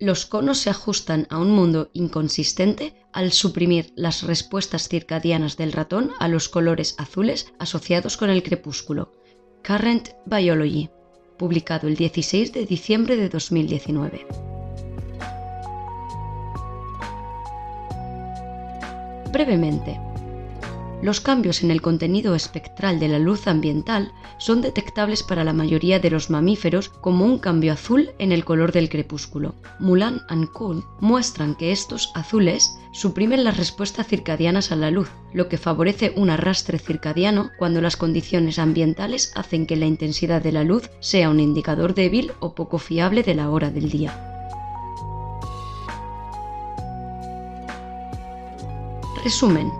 los conos se ajustan a un mundo inconsistente al suprimir las respuestas circadianas del ratón a los colores azules asociados con el crepúsculo. Current Biology, publicado el 16 de diciembre de 2019. Brevemente, los cambios en el contenido espectral de la luz ambiental son detectables para la mayoría de los mamíferos como un cambio azul en el color del crepúsculo. Mulan y Cole muestran que estos azules suprimen las respuestas circadianas a la luz, lo que favorece un arrastre circadiano cuando las condiciones ambientales hacen que la intensidad de la luz sea un indicador débil o poco fiable de la hora del día. Resumen.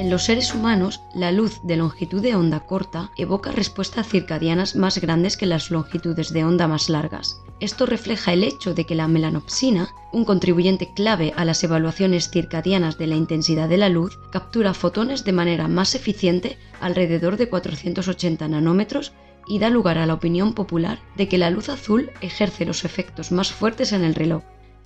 En los seres humanos, la luz de longitud de onda corta evoca respuestas circadianas más grandes que las longitudes de onda más largas. Esto refleja el hecho de que la melanopsina, un contribuyente clave a las evaluaciones circadianas de la intensidad de la luz, captura fotones de manera más eficiente alrededor de 480 nanómetros y da lugar a la opinión popular de que la luz azul ejerce los efectos más fuertes en el reloj,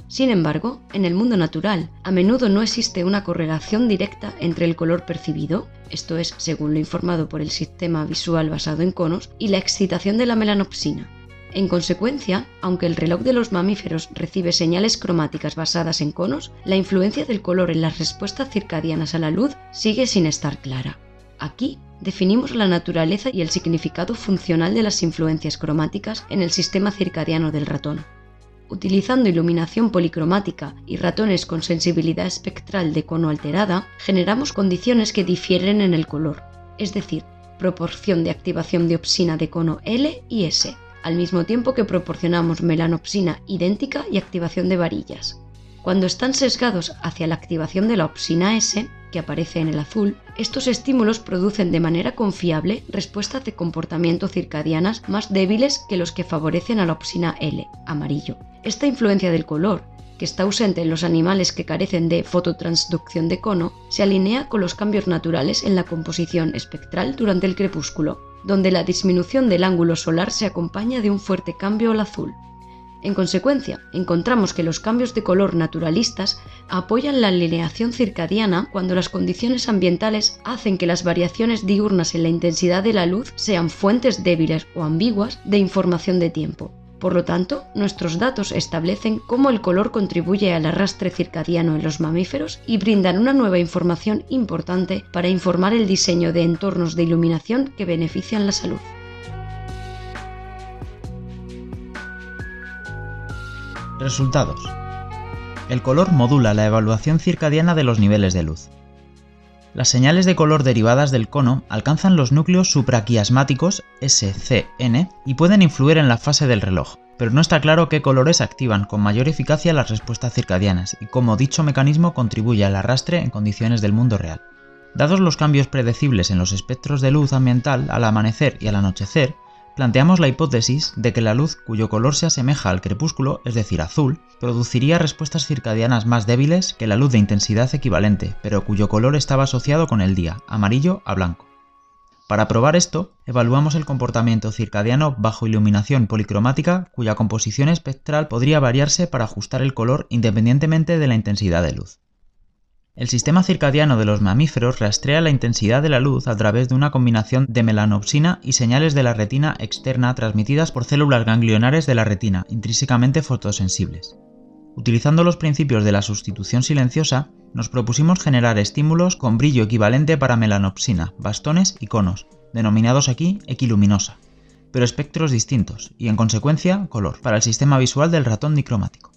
sin embargo, en el mundo natural, a menudo no existe una correlación directa entre el color percibido, esto es, según lo informado por el sistema visual basado en conos, y la excitación de la melanopsina. En consecuencia, aunque el reloj de los mamíferos recibe señales cromáticas basadas en conos, la influencia del color en las respuestas circadianas a la luz sigue sin estar clara. Aquí definimos la naturaleza y el significado funcional de las influencias cromáticas en el sistema circadiano del ratón. Utilizando iluminación policromática y ratones con sensibilidad espectral de cono alterada, generamos condiciones que difieren en el color, es decir, proporción de activación de opsina de cono L y S, al mismo tiempo que proporcionamos melanopsina idéntica y activación de varillas. Cuando están sesgados hacia la activación de la opsina S, que aparece en el azul, estos estímulos producen de manera confiable respuestas de comportamiento circadianas más débiles que los que favorecen a la opsina L, amarillo. Esta influencia del color, que está ausente en los animales que carecen de fototransducción de cono, se alinea con los cambios naturales en la composición espectral durante el crepúsculo, donde la disminución del ángulo solar se acompaña de un fuerte cambio al azul. En consecuencia, encontramos que los cambios de color naturalistas apoyan la alineación circadiana cuando las condiciones ambientales hacen que las variaciones diurnas en la intensidad de la luz sean fuentes débiles o ambiguas de información de tiempo. Por lo tanto, nuestros datos establecen cómo el color contribuye al arrastre circadiano en los mamíferos y brindan una nueva información importante para informar el diseño de entornos de iluminación que benefician la salud. Resultados. El color modula la evaluación circadiana de los niveles de luz. Las señales de color derivadas del cono alcanzan los núcleos supraquiasmáticos SCN y pueden influir en la fase del reloj, pero no está claro qué colores activan con mayor eficacia las respuestas circadianas y cómo dicho mecanismo contribuye al arrastre en condiciones del mundo real. Dados los cambios predecibles en los espectros de luz ambiental al amanecer y al anochecer, planteamos la hipótesis de que la luz cuyo color se asemeja al crepúsculo, es decir, azul, produciría respuestas circadianas más débiles que la luz de intensidad equivalente, pero cuyo color estaba asociado con el día, amarillo a blanco. Para probar esto, evaluamos el comportamiento circadiano bajo iluminación policromática cuya composición espectral podría variarse para ajustar el color independientemente de la intensidad de luz. El sistema circadiano de los mamíferos rastrea la intensidad de la luz a través de una combinación de melanopsina y señales de la retina externa transmitidas por células ganglionares de la retina, intrínsecamente fotosensibles. Utilizando los principios de la sustitución silenciosa, nos propusimos generar estímulos con brillo equivalente para melanopsina, bastones y conos, denominados aquí equiluminosa, pero espectros distintos y en consecuencia color, para el sistema visual del ratón dicromático.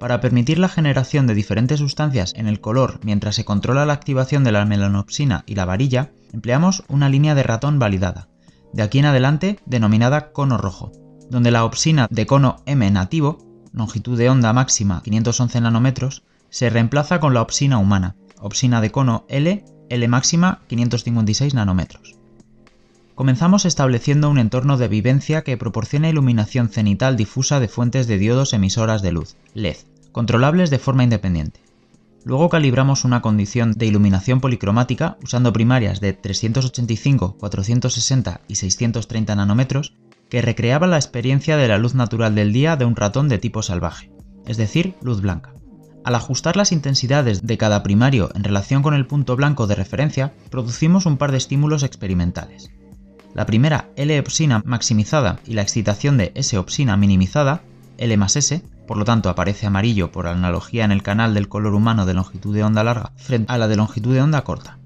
Para permitir la generación de diferentes sustancias en el color mientras se controla la activación de la melanopsina y la varilla, empleamos una línea de ratón validada, de aquí en adelante denominada cono rojo, donde la opsina de cono M nativo, longitud de onda máxima 511 nanómetros, se reemplaza con la opsina humana, opsina de cono L, L máxima 556 nanómetros. Comenzamos estableciendo un entorno de vivencia que proporciona iluminación cenital difusa de fuentes de diodos emisoras de luz, LED, controlables de forma independiente. Luego calibramos una condición de iluminación policromática usando primarias de 385, 460 y 630 nanómetros que recreaba la experiencia de la luz natural del día de un ratón de tipo salvaje, es decir, luz blanca. Al ajustar las intensidades de cada primario en relación con el punto blanco de referencia, producimos un par de estímulos experimentales. La primera L-opsina maximizada y la excitación de S-opsina minimizada, L más S, por lo tanto aparece amarillo por analogía en el canal del color humano de longitud de onda larga frente a la de longitud de onda corta.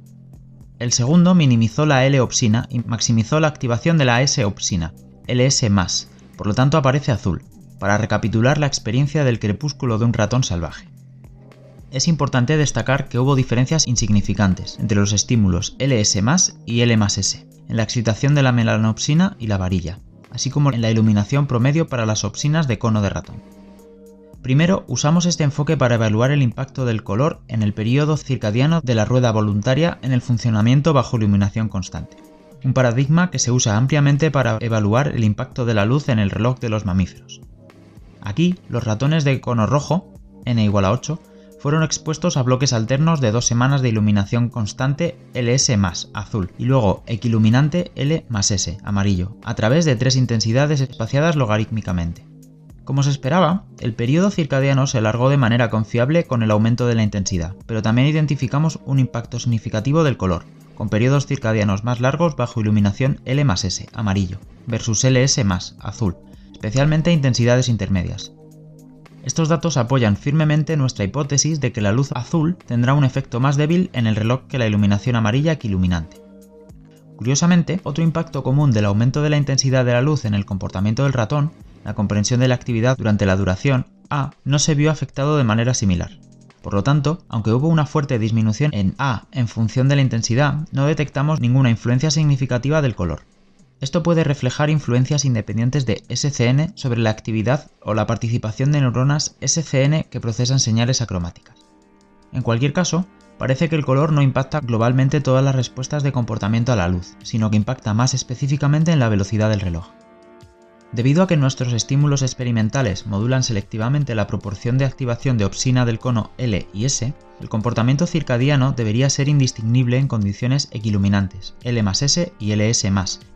El segundo minimizó la L-opsina y maximizó la activación de la S-opsina, LS+, por lo tanto aparece azul, para recapitular la experiencia del crepúsculo de un ratón salvaje. Es importante destacar que hubo diferencias insignificantes entre los estímulos LS y L en la excitación de la melanopsina y la varilla, así como en la iluminación promedio para las opsinas de cono de ratón. Primero, usamos este enfoque para evaluar el impacto del color en el periodo circadiano de la rueda voluntaria en el funcionamiento bajo iluminación constante, un paradigma que se usa ampliamente para evaluar el impacto de la luz en el reloj de los mamíferos. Aquí, los ratones de cono rojo, n igual a 8, fueron expuestos a bloques alternos de dos semanas de iluminación constante LS azul y luego equiluminante L amarillo, a través de tres intensidades espaciadas logarítmicamente. Como se esperaba, el periodo circadiano se alargó de manera confiable con el aumento de la intensidad, pero también identificamos un impacto significativo del color, con periodos circadianos más largos bajo iluminación L S amarillo versus LS azul, especialmente intensidades intermedias, estos datos apoyan firmemente nuestra hipótesis de que la luz azul tendrá un efecto más débil en el reloj que la iluminación amarilla que iluminante. Curiosamente, otro impacto común del aumento de la intensidad de la luz en el comportamiento del ratón, la comprensión de la actividad durante la duración, A, no se vio afectado de manera similar. Por lo tanto, aunque hubo una fuerte disminución en A en función de la intensidad, no detectamos ninguna influencia significativa del color. Esto puede reflejar influencias independientes de SCN sobre la actividad o la participación de neuronas SCN que procesan señales acromáticas. En cualquier caso, parece que el color no impacta globalmente todas las respuestas de comportamiento a la luz, sino que impacta más específicamente en la velocidad del reloj. Debido a que nuestros estímulos experimentales modulan selectivamente la proporción de activación de opsina del cono L y S, el comportamiento circadiano debería ser indistinguible en condiciones equiluminantes, L S y LS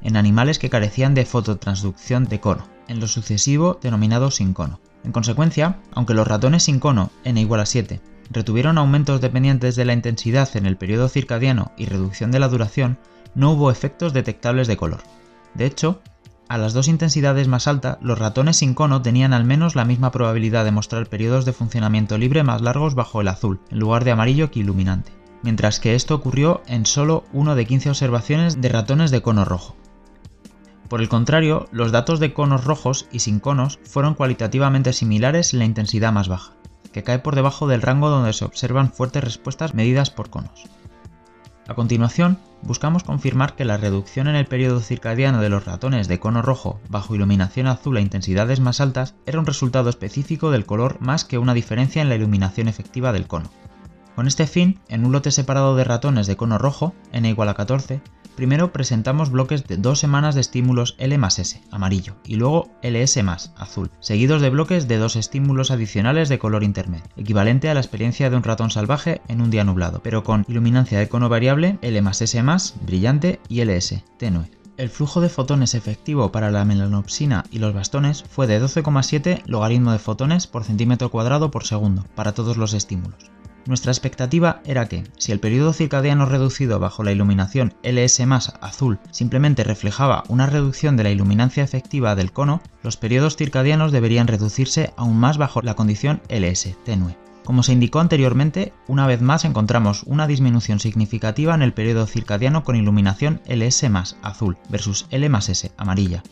en animales que carecían de fototransducción de cono, en lo sucesivo denominado sin cono. En consecuencia, aunque los ratones sin cono, n igual a 7, retuvieron aumentos dependientes de la intensidad en el periodo circadiano y reducción de la duración, no hubo efectos detectables de color. De hecho, a las dos intensidades más altas, los ratones sin cono tenían al menos la misma probabilidad de mostrar periodos de funcionamiento libre más largos bajo el azul, en lugar de amarillo que iluminante, mientras que esto ocurrió en solo uno de 15 observaciones de ratones de cono rojo. Por el contrario, los datos de conos rojos y sin conos fueron cualitativamente similares en la intensidad más baja, que cae por debajo del rango donde se observan fuertes respuestas medidas por conos. A continuación, buscamos confirmar que la reducción en el periodo circadiano de los ratones de cono rojo bajo iluminación azul a intensidades más altas era un resultado específico del color más que una diferencia en la iluminación efectiva del cono. Con este fin, en un lote separado de ratones de cono rojo, n igual a 14, Primero presentamos bloques de dos semanas de estímulos L más S, amarillo, y luego LS más, azul, seguidos de bloques de dos estímulos adicionales de color intermedio, equivalente a la experiencia de un ratón salvaje en un día nublado, pero con iluminancia de cono variable L más S más, brillante, y LS, tenue. El flujo de fotones efectivo para la melanopsina y los bastones fue de 12,7 logaritmo de fotones por centímetro cuadrado por segundo para todos los estímulos. Nuestra expectativa era que, si el periodo circadiano reducido bajo la iluminación LS azul simplemente reflejaba una reducción de la iluminancia efectiva del cono, los periodos circadianos deberían reducirse aún más bajo la condición LS tenue. Como se indicó anteriormente, una vez más encontramos una disminución significativa en el periodo circadiano con iluminación LS azul versus L S amarilla,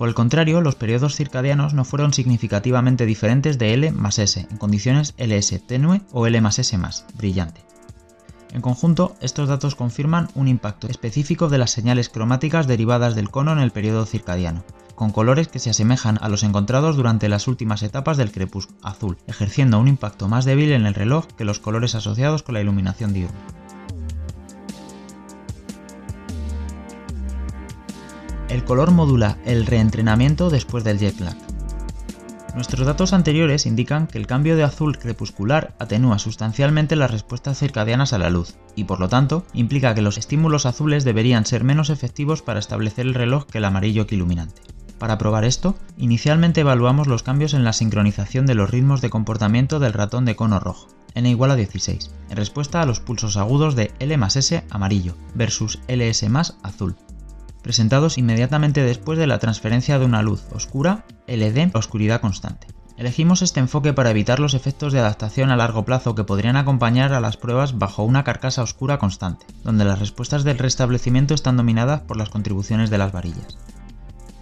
por el contrario, los periodos circadianos no fueron significativamente diferentes de L más S en condiciones LS tenue o L más S más brillante. En conjunto, estos datos confirman un impacto específico de las señales cromáticas derivadas del cono en el periodo circadiano, con colores que se asemejan a los encontrados durante las últimas etapas del crepúsculo azul, ejerciendo un impacto más débil en el reloj que los colores asociados con la iluminación diurna. El color modula el reentrenamiento después del jet lag. Nuestros datos anteriores indican que el cambio de azul crepuscular atenúa sustancialmente las respuestas circadianas a la luz, y por lo tanto implica que los estímulos azules deberían ser menos efectivos para establecer el reloj que el amarillo que iluminante. Para probar esto, inicialmente evaluamos los cambios en la sincronización de los ritmos de comportamiento del ratón de cono rojo, n igual a 16, en respuesta a los pulsos agudos de L más S amarillo versus LS más azul, presentados inmediatamente después de la transferencia de una luz oscura, LD, oscuridad constante. Elegimos este enfoque para evitar los efectos de adaptación a largo plazo que podrían acompañar a las pruebas bajo una carcasa oscura constante, donde las respuestas del restablecimiento están dominadas por las contribuciones de las varillas.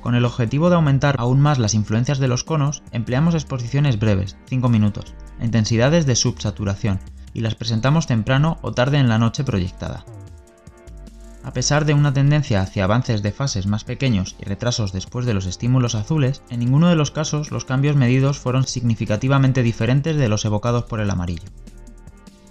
Con el objetivo de aumentar aún más las influencias de los conos, empleamos exposiciones breves, 5 minutos, a intensidades de subsaturación, y las presentamos temprano o tarde en la noche proyectada. A pesar de una tendencia hacia avances de fases más pequeños y retrasos después de los estímulos azules, en ninguno de los casos los cambios medidos fueron significativamente diferentes de los evocados por el amarillo.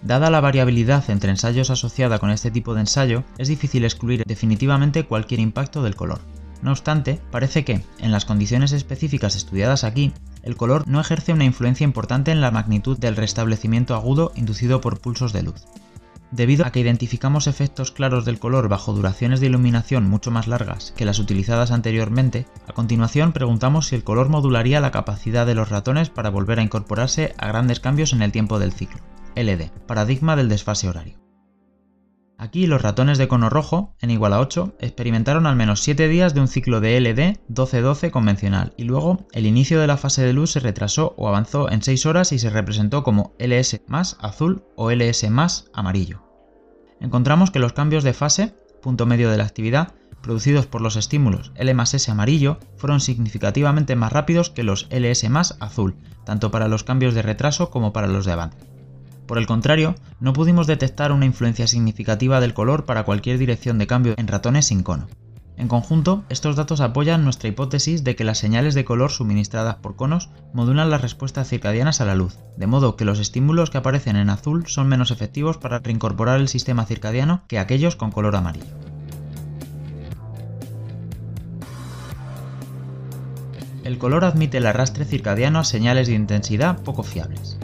Dada la variabilidad entre ensayos asociada con este tipo de ensayo, es difícil excluir definitivamente cualquier impacto del color. No obstante, parece que, en las condiciones específicas estudiadas aquí, el color no ejerce una influencia importante en la magnitud del restablecimiento agudo inducido por pulsos de luz. Debido a que identificamos efectos claros del color bajo duraciones de iluminación mucho más largas que las utilizadas anteriormente, a continuación preguntamos si el color modularía la capacidad de los ratones para volver a incorporarse a grandes cambios en el tiempo del ciclo, LD, paradigma del desfase horario. Aquí los ratones de cono rojo, en igual a 8, experimentaron al menos 7 días de un ciclo de LD 12-12 convencional y luego el inicio de la fase de luz se retrasó o avanzó en 6 horas y se representó como LS más azul o LS más amarillo. Encontramos que los cambios de fase, punto medio de la actividad, producidos por los estímulos L más S amarillo fueron significativamente más rápidos que los LS más azul, tanto para los cambios de retraso como para los de avance. Por el contrario, no pudimos detectar una influencia significativa del color para cualquier dirección de cambio en ratones sin cono. En conjunto, estos datos apoyan nuestra hipótesis de que las señales de color suministradas por conos modulan las respuestas circadianas a la luz, de modo que los estímulos que aparecen en azul son menos efectivos para reincorporar el sistema circadiano que aquellos con color amarillo. El color admite el arrastre circadiano a señales de intensidad poco fiables.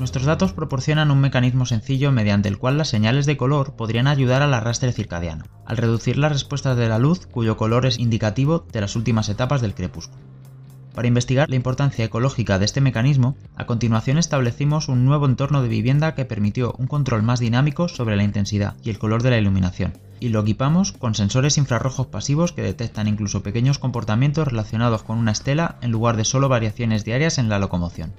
Nuestros datos proporcionan un mecanismo sencillo mediante el cual las señales de color podrían ayudar al arrastre circadiano, al reducir las respuestas de la luz cuyo color es indicativo de las últimas etapas del crepúsculo. Para investigar la importancia ecológica de este mecanismo, a continuación establecimos un nuevo entorno de vivienda que permitió un control más dinámico sobre la intensidad y el color de la iluminación, y lo equipamos con sensores infrarrojos pasivos que detectan incluso pequeños comportamientos relacionados con una estela en lugar de solo variaciones diarias en la locomoción.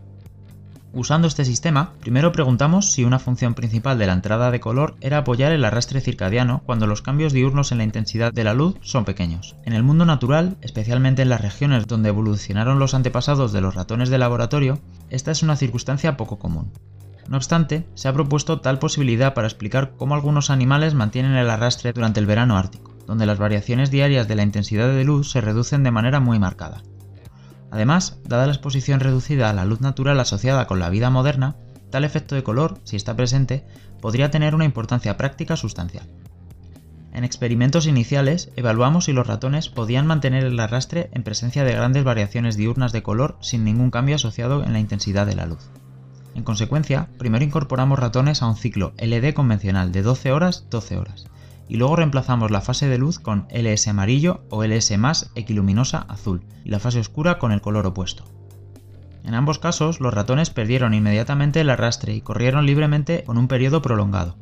Usando este sistema, primero preguntamos si una función principal de la entrada de color era apoyar el arrastre circadiano cuando los cambios diurnos en la intensidad de la luz son pequeños. En el mundo natural, especialmente en las regiones donde evolucionaron los antepasados de los ratones de laboratorio, esta es una circunstancia poco común. No obstante, se ha propuesto tal posibilidad para explicar cómo algunos animales mantienen el arrastre durante el verano ártico, donde las variaciones diarias de la intensidad de luz se reducen de manera muy marcada. Además, dada la exposición reducida a la luz natural asociada con la vida moderna, tal efecto de color, si está presente, podría tener una importancia práctica sustancial. En experimentos iniciales, evaluamos si los ratones podían mantener el arrastre en presencia de grandes variaciones diurnas de color sin ningún cambio asociado en la intensidad de la luz. En consecuencia, primero incorporamos ratones a un ciclo LD convencional de 12 horas 12 horas, y luego reemplazamos la fase de luz con LS amarillo o LS más equiluminosa azul y la fase oscura con el color opuesto. En ambos casos, los ratones perdieron inmediatamente el arrastre y corrieron libremente con un periodo prolongado.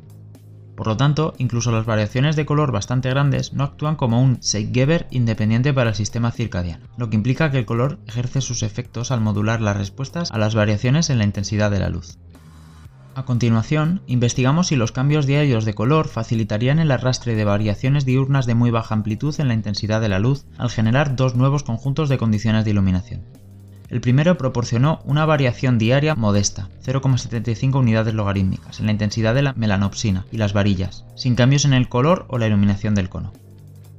Por lo tanto, incluso las variaciones de color bastante grandes no actúan como un Zeitgeber independiente para el sistema circadiano, lo que implica que el color ejerce sus efectos al modular las respuestas a las variaciones en la intensidad de la luz. A continuación, investigamos si los cambios diarios de color facilitarían el arrastre de variaciones diurnas de muy baja amplitud en la intensidad de la luz al generar dos nuevos conjuntos de condiciones de iluminación. El primero proporcionó una variación diaria modesta, 0,75 unidades logarítmicas, en la intensidad de la melanopsina y las varillas, sin cambios en el color o la iluminación del cono.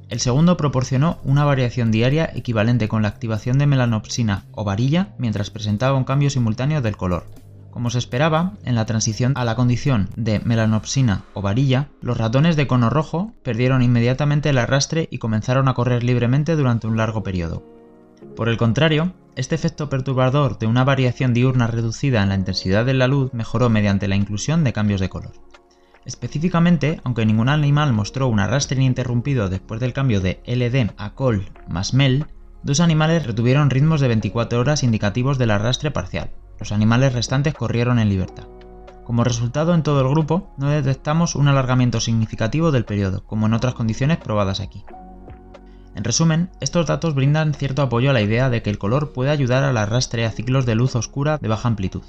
El segundo proporcionó una variación diaria equivalente con la activación de melanopsina o varilla mientras presentaba un cambio simultáneo del color, como se esperaba, en la transición a la condición de melanopsina o varilla, los ratones de cono rojo perdieron inmediatamente el arrastre y comenzaron a correr libremente durante un largo periodo. Por el contrario, este efecto perturbador de una variación diurna reducida en la intensidad de la luz mejoró mediante la inclusión de cambios de color. Específicamente, aunque ningún animal mostró un arrastre ininterrumpido después del cambio de LD a COL más MEL, Dos animales retuvieron ritmos de 24 horas indicativos del arrastre parcial. Los animales restantes corrieron en libertad. Como resultado, en todo el grupo no detectamos un alargamiento significativo del periodo, como en otras condiciones probadas aquí. En resumen, estos datos brindan cierto apoyo a la idea de que el color puede ayudar al arrastre a ciclos de luz oscura de baja amplitud,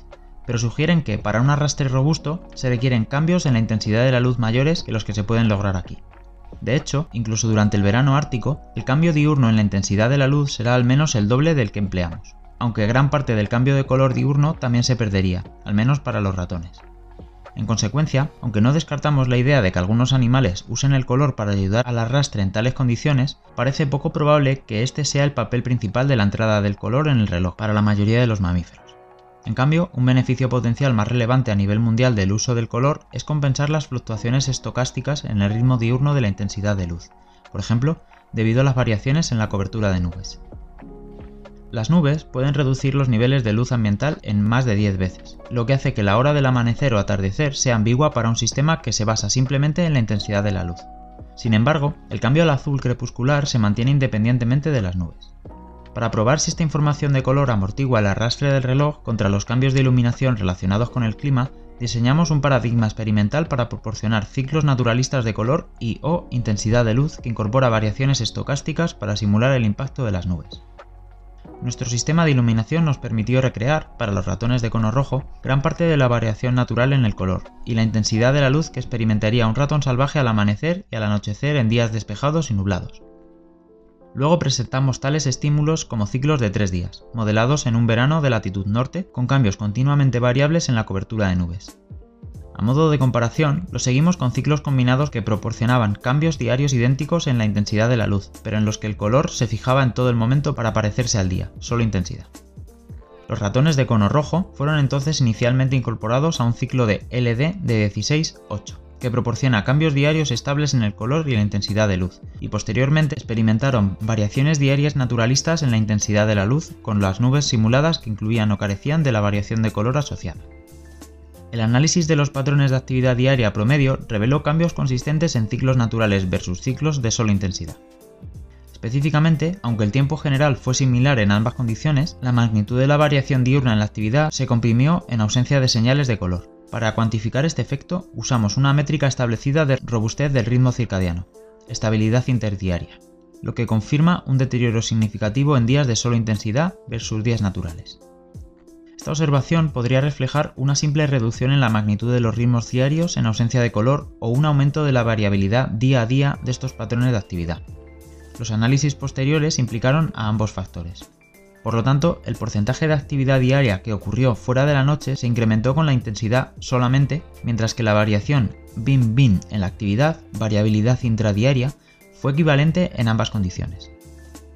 pero sugieren que para un arrastre robusto se requieren cambios en la intensidad de la luz mayores que los que se pueden lograr aquí. De hecho, incluso durante el verano ártico, el cambio diurno en la intensidad de la luz será al menos el doble del que empleamos, aunque gran parte del cambio de color diurno también se perdería, al menos para los ratones. En consecuencia, aunque no descartamos la idea de que algunos animales usen el color para ayudar al arrastre en tales condiciones, parece poco probable que este sea el papel principal de la entrada del color en el reloj para la mayoría de los mamíferos. En cambio, un beneficio potencial más relevante a nivel mundial del uso del color es compensar las fluctuaciones estocásticas en el ritmo diurno de la intensidad de luz, por ejemplo, debido a las variaciones en la cobertura de nubes. Las nubes pueden reducir los niveles de luz ambiental en más de 10 veces, lo que hace que la hora del amanecer o atardecer sea ambigua para un sistema que se basa simplemente en la intensidad de la luz. Sin embargo, el cambio al azul crepuscular se mantiene independientemente de las nubes. Para probar si esta información de color amortigua el arrastre del reloj contra los cambios de iluminación relacionados con el clima, diseñamos un paradigma experimental para proporcionar ciclos naturalistas de color y o intensidad de luz que incorpora variaciones estocásticas para simular el impacto de las nubes. Nuestro sistema de iluminación nos permitió recrear, para los ratones de cono rojo, gran parte de la variación natural en el color y la intensidad de la luz que experimentaría un ratón salvaje al amanecer y al anochecer en días despejados y nublados. Luego presentamos tales estímulos como ciclos de tres días, modelados en un verano de latitud norte, con cambios continuamente variables en la cobertura de nubes. A modo de comparación, lo seguimos con ciclos combinados que proporcionaban cambios diarios idénticos en la intensidad de la luz, pero en los que el color se fijaba en todo el momento para parecerse al día, solo intensidad. Los ratones de cono rojo fueron entonces inicialmente incorporados a un ciclo de LD de 16-8, que proporciona cambios diarios estables en el color y la intensidad de luz, y posteriormente experimentaron variaciones diarias naturalistas en la intensidad de la luz con las nubes simuladas que incluían o carecían de la variación de color asociada. El análisis de los patrones de actividad diaria promedio reveló cambios consistentes en ciclos naturales versus ciclos de sola intensidad. Específicamente, aunque el tiempo general fue similar en ambas condiciones, la magnitud de la variación diurna en la actividad se comprimió en ausencia de señales de color. Para cuantificar este efecto, usamos una métrica establecida de robustez del ritmo circadiano, estabilidad interdiaria, lo que confirma un deterioro significativo en días de sola intensidad versus días naturales. Esta observación podría reflejar una simple reducción en la magnitud de los ritmos diarios en ausencia de color o un aumento de la variabilidad día a día de estos patrones de actividad. Los análisis posteriores implicaron a ambos factores. Por lo tanto, el porcentaje de actividad diaria que ocurrió fuera de la noche se incrementó con la intensidad solamente, mientras que la variación BIM-BIN en la actividad, variabilidad intradiaria, fue equivalente en ambas condiciones.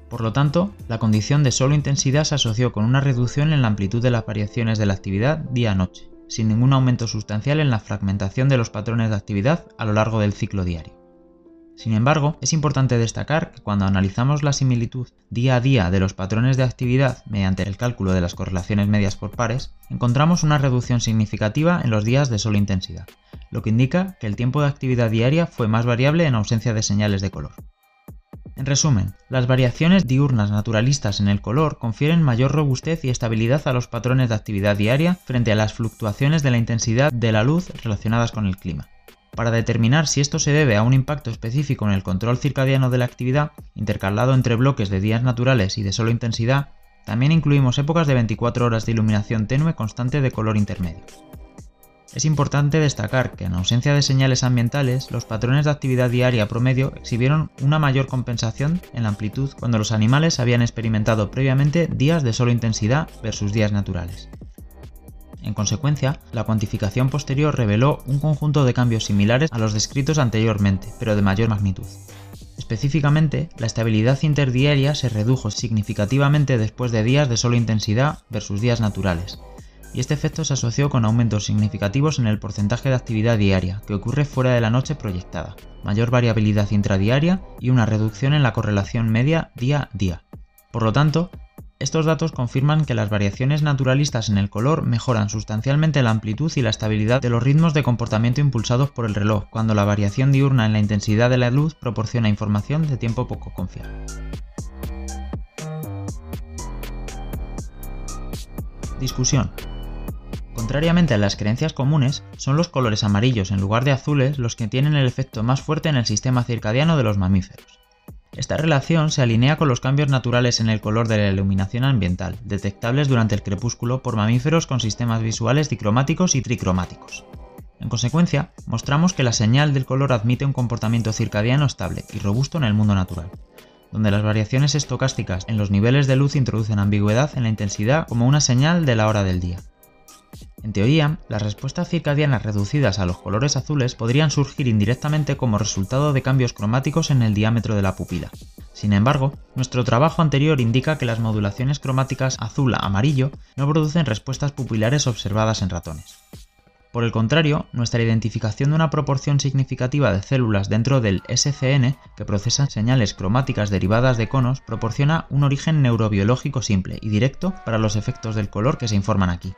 Por lo tanto, la condición de solo intensidad se asoció con una reducción en la amplitud de las variaciones de la actividad día-noche, sin ningún aumento sustancial en la fragmentación de los patrones de actividad a lo largo del ciclo diario. Sin embargo, es importante destacar que cuando analizamos la similitud día a día de los patrones de actividad mediante el cálculo de las correlaciones medias por pares, encontramos una reducción significativa en los días de sola intensidad, lo que indica que el tiempo de actividad diaria fue más variable en ausencia de señales de color. En resumen, las variaciones diurnas naturalistas en el color confieren mayor robustez y estabilidad a los patrones de actividad diaria frente a las fluctuaciones de la intensidad de la luz relacionadas con el clima. Para determinar si esto se debe a un impacto específico en el control circadiano de la actividad, intercalado entre bloques de días naturales y de solo intensidad, también incluimos épocas de 24 horas de iluminación tenue constante de color intermedio. Es importante destacar que en ausencia de señales ambientales, los patrones de actividad diaria promedio exhibieron una mayor compensación en la amplitud cuando los animales habían experimentado previamente días de solo intensidad versus días naturales. En consecuencia, la cuantificación posterior reveló un conjunto de cambios similares a los descritos anteriormente, pero de mayor magnitud. Específicamente, la estabilidad interdiaria se redujo significativamente después de días de solo intensidad versus días naturales, y este efecto se asoció con aumentos significativos en el porcentaje de actividad diaria que ocurre fuera de la noche proyectada, mayor variabilidad intradiaria y una reducción en la correlación media día-día. Por lo tanto, estos datos confirman que las variaciones naturalistas en el color mejoran sustancialmente la amplitud y la estabilidad de los ritmos de comportamiento impulsados por el reloj, cuando la variación diurna en la intensidad de la luz proporciona información de tiempo poco confiable. Discusión. Contrariamente a las creencias comunes, son los colores amarillos en lugar de azules los que tienen el efecto más fuerte en el sistema circadiano de los mamíferos. Esta relación se alinea con los cambios naturales en el color de la iluminación ambiental, detectables durante el crepúsculo por mamíferos con sistemas visuales dicromáticos y tricromáticos. En consecuencia, mostramos que la señal del color admite un comportamiento circadiano estable y robusto en el mundo natural, donde las variaciones estocásticas en los niveles de luz introducen ambigüedad en la intensidad como una señal de la hora del día. En teoría, las respuestas circadianas reducidas a los colores azules podrían surgir indirectamente como resultado de cambios cromáticos en el diámetro de la pupila. Sin embargo, nuestro trabajo anterior indica que las modulaciones cromáticas azul-amarillo no producen respuestas pupilares observadas en ratones. Por el contrario, nuestra identificación de una proporción significativa de células dentro del SCN que procesan señales cromáticas derivadas de conos proporciona un origen neurobiológico simple y directo para los efectos del color que se informan aquí.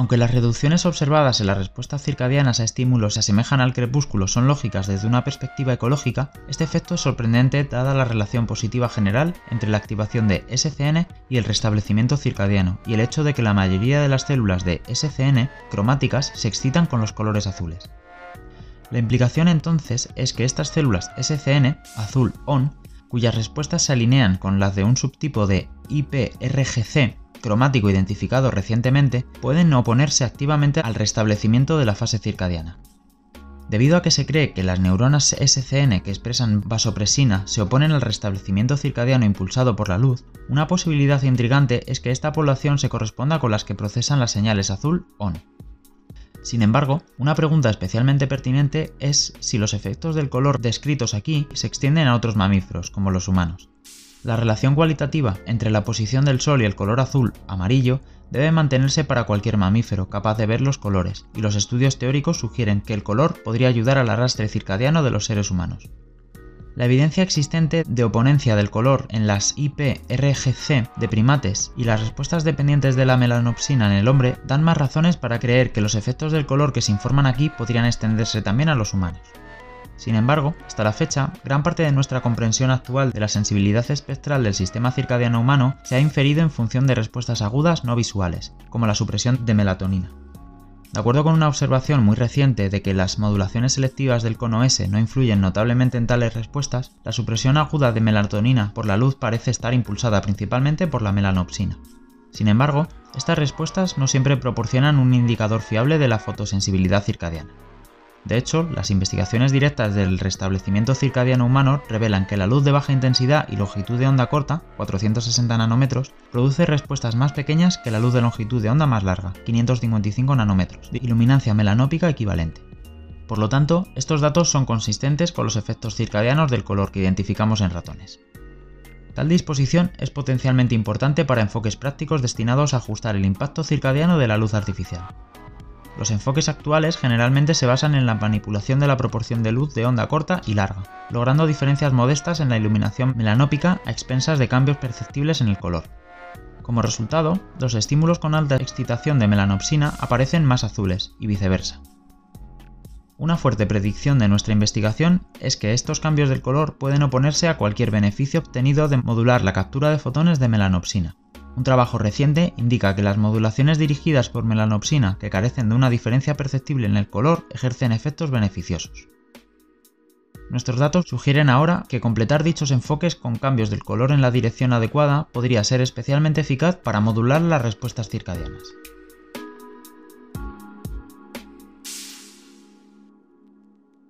Aunque las reducciones observadas en las respuestas circadianas a estímulos se asemejan al crepúsculo son lógicas desde una perspectiva ecológica, este efecto es sorprendente dada la relación positiva general entre la activación de SCN y el restablecimiento circadiano y el hecho de que la mayoría de las células de SCN cromáticas se excitan con los colores azules. La implicación entonces es que estas células SCN, azul ON, cuyas respuestas se alinean con las de un subtipo de IPRGC cromático identificado recientemente pueden oponerse activamente al restablecimiento de la fase circadiana. Debido a que se cree que las neuronas SCN que expresan vasopresina se oponen al restablecimiento circadiano impulsado por la luz, una posibilidad intrigante es que esta población se corresponda con las que procesan las señales azul-ON. Sin embargo, una pregunta especialmente pertinente es si los efectos del color descritos aquí se extienden a otros mamíferos, como los humanos. La relación cualitativa entre la posición del Sol y el color azul-amarillo debe mantenerse para cualquier mamífero capaz de ver los colores, y los estudios teóricos sugieren que el color podría ayudar al arrastre circadiano de los seres humanos. La evidencia existente de oponencia del color en las IPRGC de primates y las respuestas dependientes de la melanopsina en el hombre dan más razones para creer que los efectos del color que se informan aquí podrían extenderse también a los humanos. Sin embargo, hasta la fecha, gran parte de nuestra comprensión actual de la sensibilidad espectral del sistema circadiano humano se ha inferido en función de respuestas agudas no visuales, como la supresión de melatonina. De acuerdo con una observación muy reciente de que las modulaciones selectivas del cono S no influyen notablemente en tales respuestas, la supresión aguda de melatonina por la luz parece estar impulsada principalmente por la melanopsina. Sin embargo, estas respuestas no siempre proporcionan un indicador fiable de la fotosensibilidad circadiana. De hecho, las investigaciones directas del restablecimiento circadiano humano revelan que la luz de baja intensidad y longitud de onda corta, 460 nanómetros, produce respuestas más pequeñas que la luz de longitud de onda más larga, 555 nanómetros, de iluminancia melanópica equivalente. Por lo tanto, estos datos son consistentes con los efectos circadianos del color que identificamos en ratones. Tal disposición es potencialmente importante para enfoques prácticos destinados a ajustar el impacto circadiano de la luz artificial. Los enfoques actuales generalmente se basan en la manipulación de la proporción de luz de onda corta y larga, logrando diferencias modestas en la iluminación melanópica a expensas de cambios perceptibles en el color. Como resultado, los estímulos con alta excitación de melanopsina aparecen más azules y viceversa. Una fuerte predicción de nuestra investigación es que estos cambios del color pueden oponerse a cualquier beneficio obtenido de modular la captura de fotones de melanopsina, un trabajo reciente indica que las modulaciones dirigidas por melanopsina que carecen de una diferencia perceptible en el color ejercen efectos beneficiosos. Nuestros datos sugieren ahora que completar dichos enfoques con cambios del color en la dirección adecuada podría ser especialmente eficaz para modular las respuestas circadianas.